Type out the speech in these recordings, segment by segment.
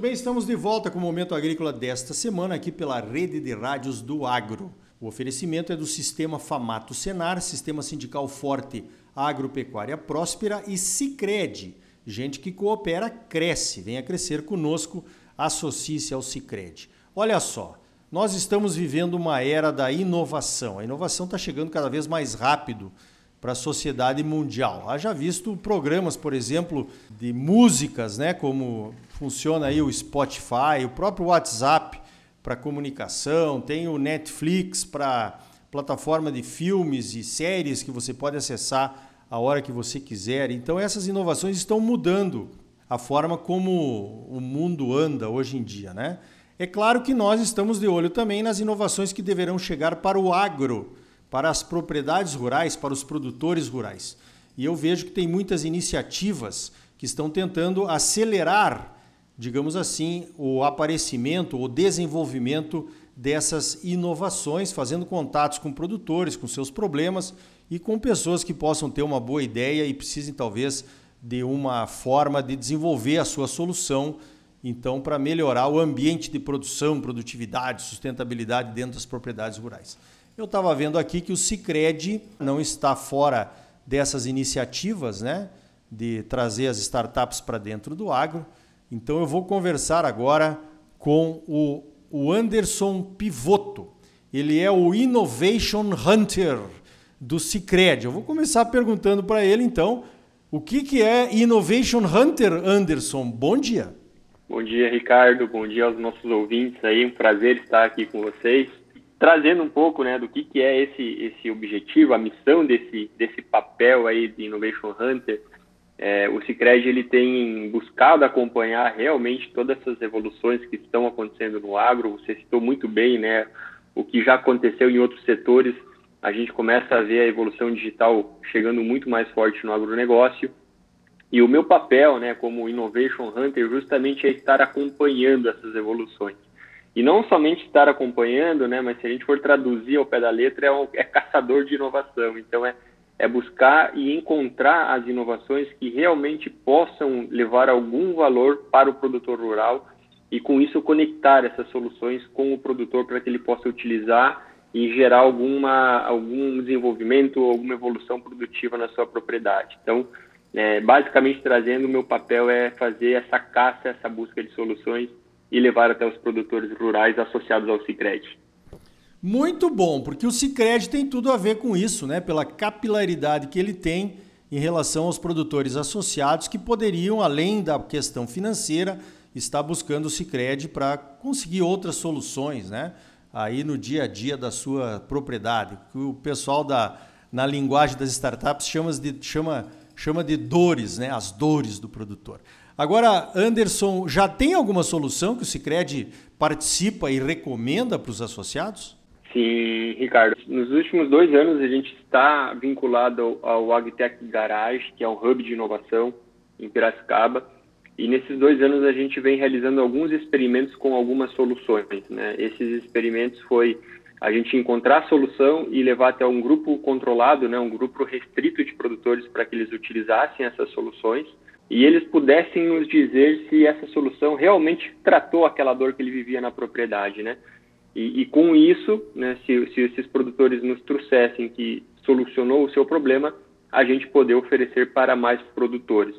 Muito bem, estamos de volta com o Momento Agrícola desta semana aqui pela Rede de Rádios do Agro. O oferecimento é do Sistema Famato Senar, Sistema Sindical Forte Agropecuária Próspera e Cicred. Gente que coopera, cresce. Venha crescer conosco, associe-se ao Cicred. Olha só, nós estamos vivendo uma era da inovação. A inovação está chegando cada vez mais rápido para a sociedade mundial. Haja visto programas, por exemplo, de músicas, né, como funciona aí o Spotify, o próprio WhatsApp para comunicação, tem o Netflix para plataforma de filmes e séries que você pode acessar a hora que você quiser. Então essas inovações estão mudando a forma como o mundo anda hoje em dia, né? É claro que nós estamos de olho também nas inovações que deverão chegar para o agro, para as propriedades rurais, para os produtores rurais. E eu vejo que tem muitas iniciativas que estão tentando acelerar, digamos assim, o aparecimento, o desenvolvimento dessas inovações, fazendo contatos com produtores, com seus problemas e com pessoas que possam ter uma boa ideia e precisem talvez de uma forma de desenvolver a sua solução, então para melhorar o ambiente de produção, produtividade, sustentabilidade dentro das propriedades rurais. Eu estava vendo aqui que o Cicred não está fora dessas iniciativas, né, de trazer as startups para dentro do agro. Então eu vou conversar agora com o, Anderson Pivoto. Ele é o Innovation Hunter do Cicred. Eu vou começar perguntando para ele então, o que, que é Innovation Hunter, Anderson? Bom dia. Bom dia, Ricardo. Bom dia aos nossos ouvintes aí. Um prazer estar aqui com vocês trazendo um pouco né, do que, que é esse, esse objetivo, a missão desse, desse papel aí de Innovation Hunter. É, o Cicred ele tem buscado acompanhar realmente todas essas evoluções que estão acontecendo no agro. Você citou muito bem né, o que já aconteceu em outros setores. A gente começa a ver a evolução digital chegando muito mais forte no agronegócio. E o meu papel né, como Innovation Hunter justamente é estar acompanhando essas evoluções. E não somente estar acompanhando, né, mas se a gente for traduzir ao pé da letra, é, um, é caçador de inovação. Então, é, é buscar e encontrar as inovações que realmente possam levar algum valor para o produtor rural e, com isso, conectar essas soluções com o produtor para que ele possa utilizar e gerar alguma, algum desenvolvimento, alguma evolução produtiva na sua propriedade. Então, é, basicamente, trazendo o meu papel é fazer essa caça, essa busca de soluções e levar até os produtores rurais associados ao Cicred. Muito bom, porque o Cicred tem tudo a ver com isso, né? Pela capilaridade que ele tem em relação aos produtores associados que poderiam, além da questão financeira, estar buscando o Cicred para conseguir outras soluções, né? Aí no dia a dia da sua propriedade, que o pessoal da na linguagem das startups chama de, chama, chama de dores, né? As dores do produtor. Agora, Anderson, já tem alguma solução que o Cicred participa e recomenda para os associados? Sim, Ricardo. Nos últimos dois anos a gente está vinculado ao, Agtech Garage, que é um hub de inovação em Piracicaba. E nesses dois anos a gente vem realizando alguns experimentos com algumas soluções. Né? Esses experimentos foi a gente encontrar a solução e levar até um grupo controlado, né? um grupo restrito de produtores para que eles utilizassem essas soluções e eles pudessem nos dizer se essa solução realmente tratou aquela dor que ele vivia na propriedade, né? E, e com isso, né, se, se esses produtores nos trouxessem que solucionou o seu problema, a gente poder oferecer para mais produtores.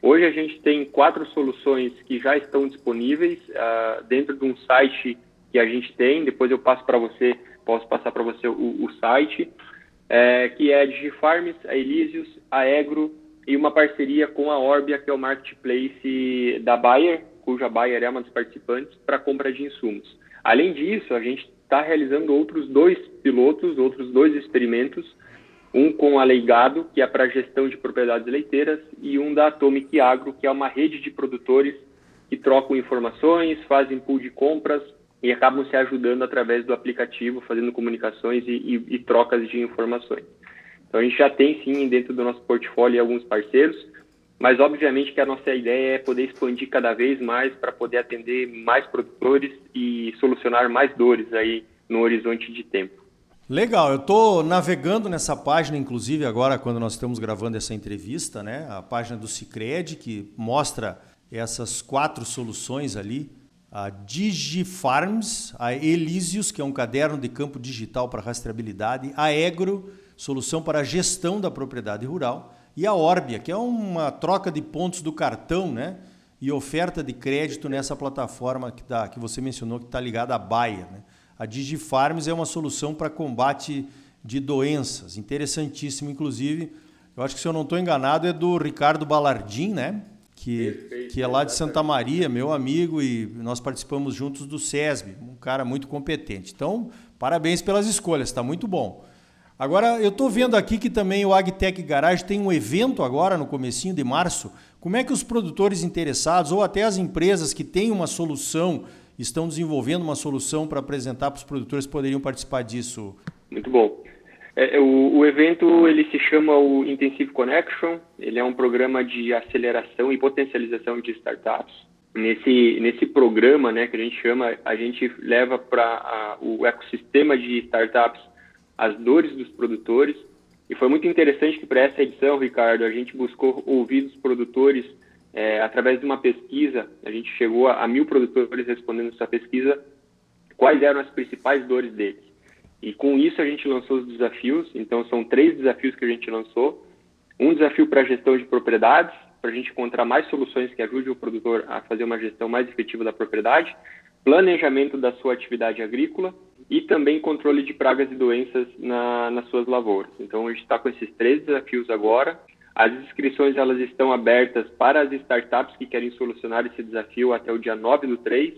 Hoje a gente tem quatro soluções que já estão disponíveis uh, dentro de um site que a gente tem. Depois eu passo para você, posso passar para você o, o site, é, que é Digifarms, a Elysius, a Egro e uma parceria com a Orbia, que é o marketplace da Bayer, cuja Bayer é uma das participantes, para compra de insumos. Além disso, a gente está realizando outros dois pilotos, outros dois experimentos, um com a Leigado, que é para gestão de propriedades leiteiras, e um da Atomic Agro, que é uma rede de produtores que trocam informações, fazem pool de compras e acabam se ajudando através do aplicativo, fazendo comunicações e, e, e trocas de informações. Então a gente já tem sim dentro do nosso portfólio alguns parceiros, mas obviamente que a nossa ideia é poder expandir cada vez mais para poder atender mais produtores e solucionar mais dores aí no horizonte de tempo. Legal, eu estou navegando nessa página, inclusive agora quando nós estamos gravando essa entrevista, né? A página do Cicred, que mostra essas quatro soluções ali, a DigiFarms, a Elísios, que é um caderno de campo digital para rastreabilidade, a Egro, solução para a gestão da propriedade rural, e a Orbia, que é uma troca de pontos do cartão, né? E oferta de crédito nessa plataforma que, tá, que você mencionou, que está ligada à Baia. Né? A DigiFarms é uma solução para combate de doenças. Interessantíssimo, inclusive. Eu acho que, se eu não estou enganado, é do Ricardo Balardim, né? Que, que é lá de Santa Maria, meu amigo, e nós participamos juntos do SESB, um cara muito competente. Então, parabéns pelas escolhas, está muito bom. Agora, eu estou vendo aqui que também o Agtech Garage tem um evento agora no comecinho de março. Como é que os produtores interessados ou até as empresas que têm uma solução, estão desenvolvendo uma solução para apresentar para os produtores, poderiam participar disso? Muito bom. É, o, o, evento ele se chama o Intensive Connection. Ele é um programa de aceleração e potencialização de startups. Nesse nesse programa, né, que a gente chama, a gente leva para o ecossistema de startups as dores dos produtores. E foi muito interessante que para essa edição, Ricardo, a gente buscou ouvir os produtores é, através de uma pesquisa. A gente chegou a, a mil produtores respondendo essa pesquisa. Quais eram as principais dores deles? E com isso a gente lançou os desafios. Então são três desafios que a gente lançou. Um desafio para a gestão de propriedades, para a gente encontrar mais soluções que ajudem o produtor a fazer uma gestão mais efetiva da propriedade, planejamento da sua atividade agrícola e também controle de pragas e doenças na, nas suas lavouras. Então a gente está com esses três desafios agora. As inscrições elas estão abertas para as startups que querem solucionar esse desafio até o dia 9 do 3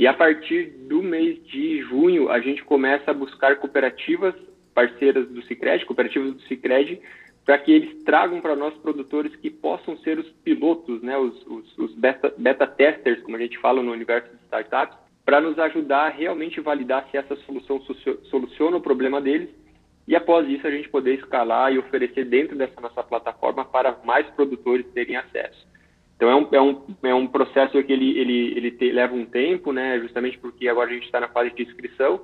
e a partir do mês de junho, a gente começa a buscar cooperativas parceiras do Cicred, cooperativas do Cicred, para que eles tragam para nós produtores que possam ser os pilotos, né, os, os, os beta, beta, testers, como a gente fala no universo de startups, para nos ajudar a realmente validar se essa solução soluciona o problema deles e após isso a gente poder escalar e oferecer dentro dessa nossa plataforma para mais produtores terem acesso. Então é um, é um, é um processo que ele, ele, ele te, leva um tempo, né? Justamente porque agora a gente está na fase de inscrição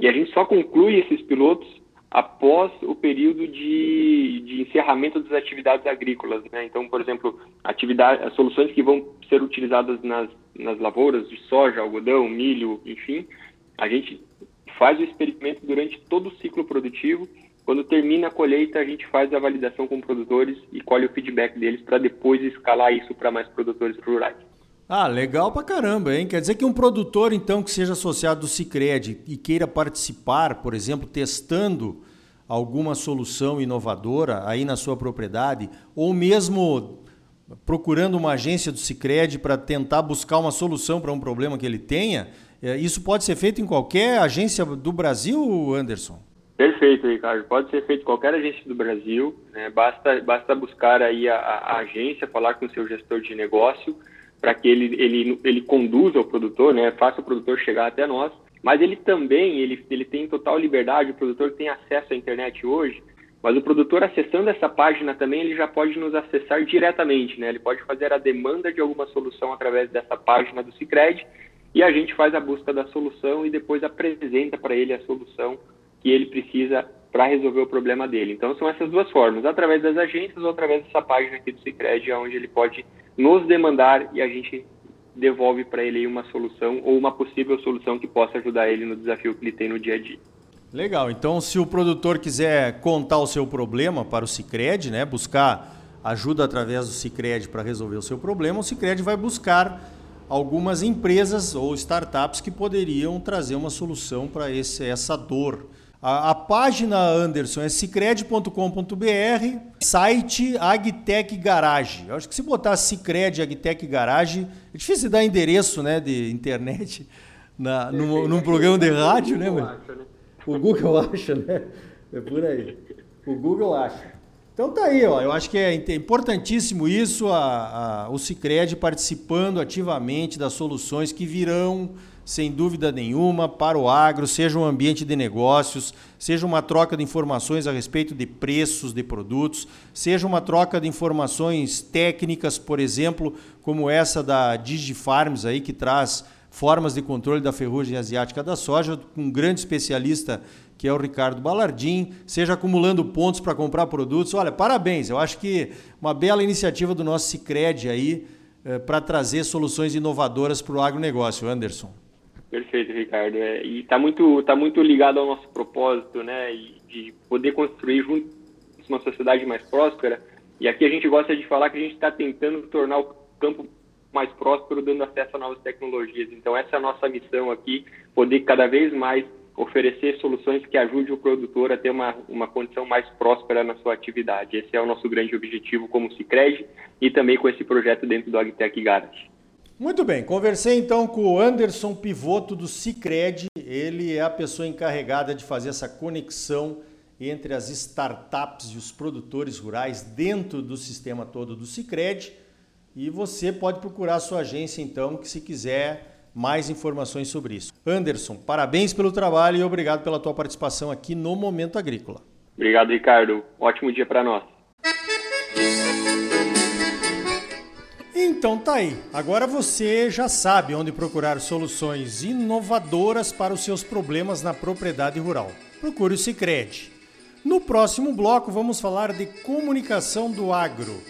e a gente só conclui esses pilotos após o período de, de encerramento das atividades agrícolas. Né? Então, por exemplo, atividade, soluções que vão ser utilizadas nas, nas lavouras de soja, algodão, milho, enfim, a gente faz o experimento durante todo o ciclo produtivo quando termina a colheita, a gente faz a validação com produtores e colhe o feedback deles para depois escalar isso para mais produtores rurais. Ah, legal pra caramba, hein? Quer dizer que um produtor, então, que seja associado do Cicred e queira participar, por exemplo, testando alguma solução inovadora aí na sua propriedade, ou mesmo procurando uma agência do Cicred para tentar buscar uma solução para um problema que ele tenha, é, isso pode ser feito em qualquer agência do Brasil, Anderson? Perfeito, Ricardo. Pode ser feito qualquer agência do Brasil. Né? Basta, basta buscar aí a, a, agência, falar com o seu gestor de negócio para que ele, ele, ele conduza o produtor, né? faça o produtor chegar até nós. Mas ele também ele, ele tem total liberdade, o produtor tem acesso à internet hoje, mas o produtor acessando essa página também, ele já pode nos acessar diretamente, né? Ele pode fazer a demanda de alguma solução através dessa página do Cicred e a gente faz a busca da solução e depois apresenta para ele a solução que ele precisa para resolver o problema dele. Então são essas duas formas, através das agências ou através dessa página aqui do Cicred, onde ele pode nos demandar e a gente devolve para ele uma solução ou uma possível solução que possa ajudar ele no desafio que ele tem no dia a dia. Legal. Então, se o produtor quiser contar o seu problema para o Cicred, né, buscar ajuda através do Cicred para resolver o seu problema, o Cicred vai buscar algumas empresas ou startups que poderiam trazer uma solução para essa dor a, a página, Anderson, é cicred.com.br, site Agtech Garage. Eu acho que se botar Cicred Agtech Garage, é difícil dar endereço né, de internet na, num, num programa de rádio, né, mano? Né? O Google acha, né? É por aí. O Google acha. Então tá aí, ó. Eu acho que é importantíssimo isso, a, a, o Cicred participando ativamente das soluções que virão sem dúvida nenhuma, para o agro, seja um ambiente de negócios, seja uma troca de informações a respeito de preços de produtos, seja uma troca de informações técnicas, por exemplo, como essa da DigiFarms aí que traz formas de controle da ferrugem asiática da soja, com um grande especialista que é o Ricardo Balardim, seja acumulando pontos para comprar produtos. Olha, parabéns, eu acho que uma bela iniciativa do nosso Cicred aí, eh, para trazer soluções inovadoras para o agronegócio. Anderson. Perfeito, Ricardo. É, e está muito, tá muito ligado ao nosso propósito, né? E de poder construir juntos uma sociedade mais próspera. E aqui a gente gosta de falar que a gente está tentando tornar o campo mais próspero, dando acesso a novas tecnologias. Então, essa é a nossa missão aqui, poder cada vez mais oferecer soluções que ajudem o produtor a ter uma, uma condição mais próspera na sua atividade. Esse é o nosso grande objetivo como Cicred e também com esse projeto dentro do AgTech Garage. Muito bem, conversei então com o Anderson Pivoto do Cicred. Ele é a pessoa encarregada de fazer essa conexão entre as startups e os produtores rurais dentro do sistema todo do Cicred. E você pode procurar a sua agência então, que se quiser mais informações sobre isso. Anderson, parabéns pelo trabalho e obrigado pela tua participação aqui no Momento Agrícola. Obrigado, Ricardo. Ótimo dia para nós. Então tá aí. Agora você já sabe onde procurar soluções inovadoras para os seus problemas na propriedade rural. Procure o Sicredi. No próximo bloco vamos falar de comunicação do agro.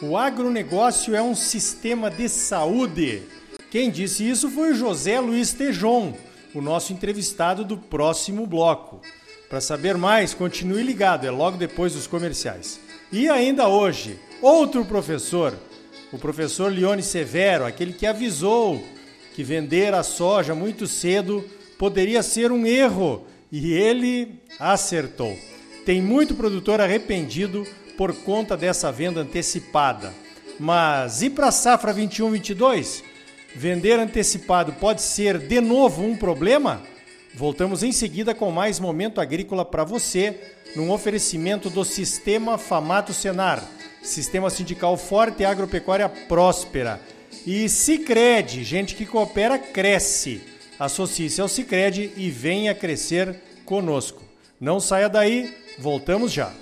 O agronegócio é um sistema de saúde quem disse isso foi o José Luiz Tejon, o nosso entrevistado do próximo bloco. Para saber mais, continue ligado, é logo depois dos comerciais. E ainda hoje, outro professor, o professor Leone Severo, aquele que avisou que vender a soja muito cedo poderia ser um erro, e ele acertou. Tem muito produtor arrependido por conta dessa venda antecipada. Mas e para a safra 21-22? Vender antecipado pode ser de novo um problema? Voltamos em seguida com mais momento agrícola para você, num oferecimento do Sistema Famato Senar, Sistema Sindical Forte e Agropecuária Próspera. E Cicred, gente que coopera cresce. Associe-se ao Cicred e venha crescer conosco. Não saia daí, voltamos já.